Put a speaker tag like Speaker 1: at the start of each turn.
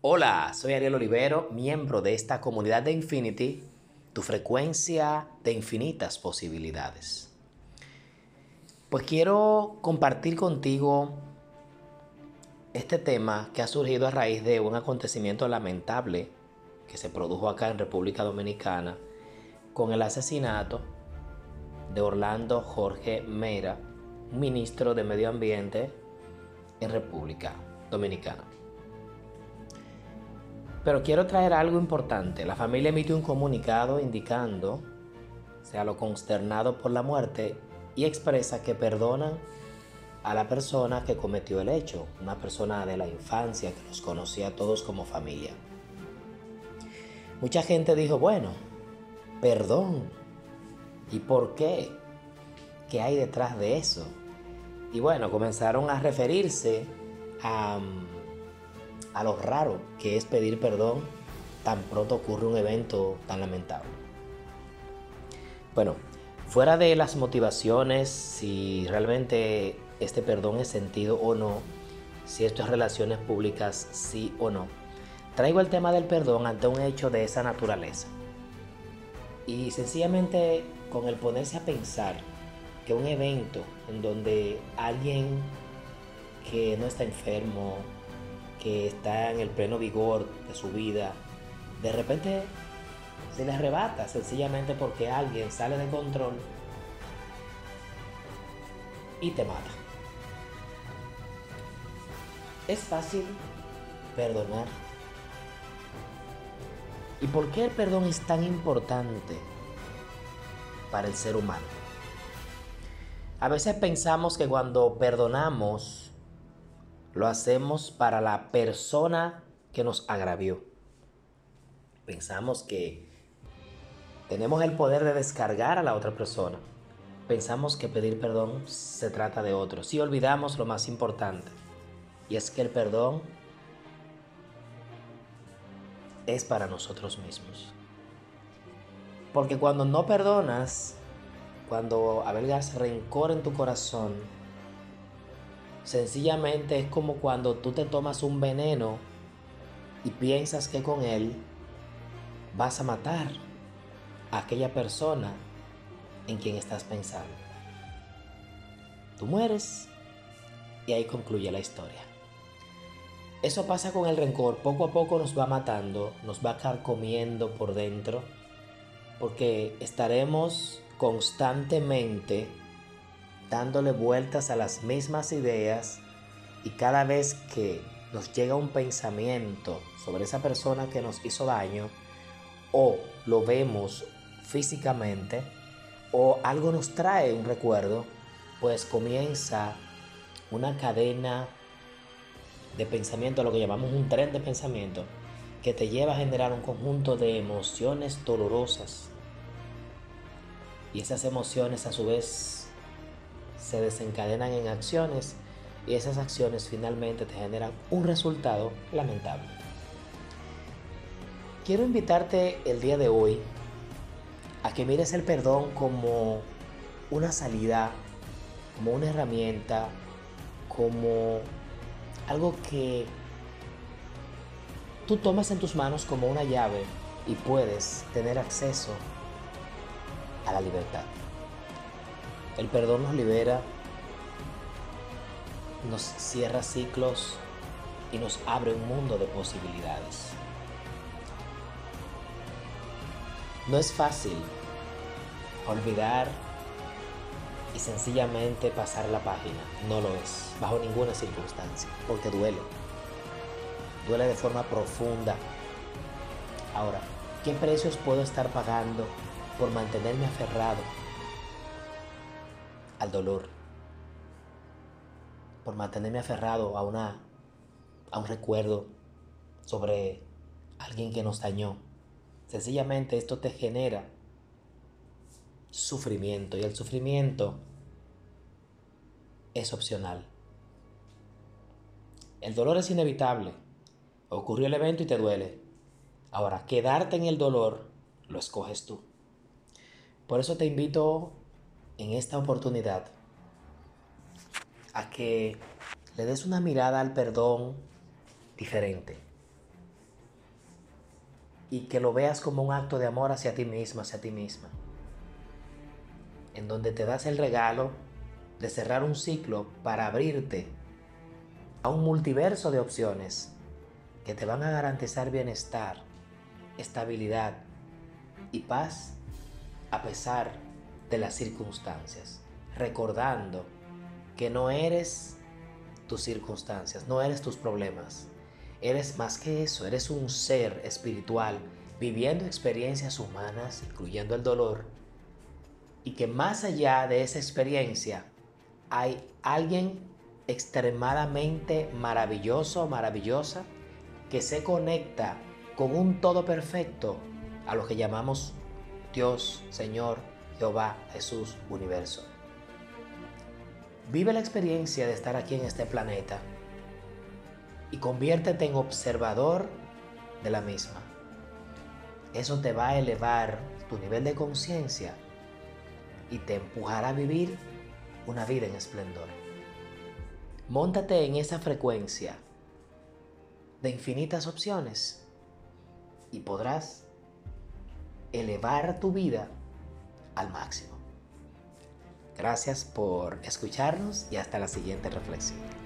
Speaker 1: Hola, soy Ariel Olivero, miembro de esta comunidad de Infinity, tu frecuencia de infinitas posibilidades. Pues quiero compartir contigo este tema que ha surgido a raíz de un acontecimiento lamentable que se produjo acá en República Dominicana con el asesinato de Orlando Jorge Mera, ministro de Medio Ambiente en República Dominicana. Pero quiero traer algo importante. La familia emitió un comunicado indicando, sea lo consternado por la muerte, y expresa que perdonan a la persona que cometió el hecho, una persona de la infancia que los conocía a todos como familia. Mucha gente dijo, bueno, perdón. ¿Y por qué? ¿Qué hay detrás de eso? Y bueno, comenzaron a referirse a, a lo raro que es pedir perdón tan pronto ocurre un evento tan lamentable. Bueno, fuera de las motivaciones, si realmente este perdón es sentido o no, si esto es relaciones públicas, sí o no, traigo el tema del perdón ante un hecho de esa naturaleza. Y sencillamente con el ponerse a pensar que un evento en donde alguien que no está enfermo, que está en el pleno vigor de su vida, de repente se le arrebata sencillamente porque alguien sale de control y te mata. Es fácil perdonar. ¿Y por qué el perdón es tan importante para el ser humano? A veces pensamos que cuando perdonamos, lo hacemos para la persona que nos agravió. Pensamos que tenemos el poder de descargar a la otra persona. Pensamos que pedir perdón se trata de otro. Si olvidamos lo más importante, y es que el perdón es para nosotros mismos. Porque cuando no perdonas, cuando albergas rencor en tu corazón, sencillamente es como cuando tú te tomas un veneno y piensas que con él vas a matar a aquella persona en quien estás pensando. Tú mueres y ahí concluye la historia. Eso pasa con el rencor, poco a poco nos va matando, nos va carcomiendo por dentro, porque estaremos constantemente dándole vueltas a las mismas ideas y cada vez que nos llega un pensamiento sobre esa persona que nos hizo daño o lo vemos físicamente o algo nos trae un recuerdo, pues comienza una cadena de pensamiento, lo que llamamos un tren de pensamiento, que te lleva a generar un conjunto de emociones dolorosas. Y esas emociones a su vez se desencadenan en acciones y esas acciones finalmente te generan un resultado lamentable. Quiero invitarte el día de hoy a que mires el perdón como una salida, como una herramienta, como algo que tú tomas en tus manos como una llave y puedes tener acceso a la libertad. El perdón nos libera, nos cierra ciclos y nos abre un mundo de posibilidades. No es fácil olvidar y sencillamente pasar la página. No lo es, bajo ninguna circunstancia, porque duele. Duele de forma profunda. Ahora, ¿qué precios puedo estar pagando por mantenerme aferrado al dolor? Por mantenerme aferrado a una a un recuerdo sobre alguien que nos dañó. Sencillamente esto te genera sufrimiento y el sufrimiento es opcional. El dolor es inevitable. Ocurrió el evento y te duele. Ahora, quedarte en el dolor lo escoges tú. Por eso te invito en esta oportunidad a que le des una mirada al perdón diferente. y que lo veas como un acto de amor hacia ti mismo, hacia ti misma. En donde te das el regalo de cerrar un ciclo para abrirte a un multiverso de opciones que te van a garantizar bienestar, estabilidad y paz a pesar de las circunstancias, recordando que no eres tus circunstancias, no eres tus problemas, eres más que eso, eres un ser espiritual viviendo experiencias humanas, incluyendo el dolor, y que más allá de esa experiencia hay alguien extremadamente maravilloso, maravillosa, que se conecta con un todo perfecto a lo que llamamos Dios, Señor, Jehová, Jesús, universo. Vive la experiencia de estar aquí en este planeta y conviértete en observador de la misma. Eso te va a elevar tu nivel de conciencia y te empujará a vivir una vida en esplendor. Móntate en esa frecuencia de infinitas opciones y podrás elevar tu vida al máximo. Gracias por escucharnos y hasta la siguiente reflexión.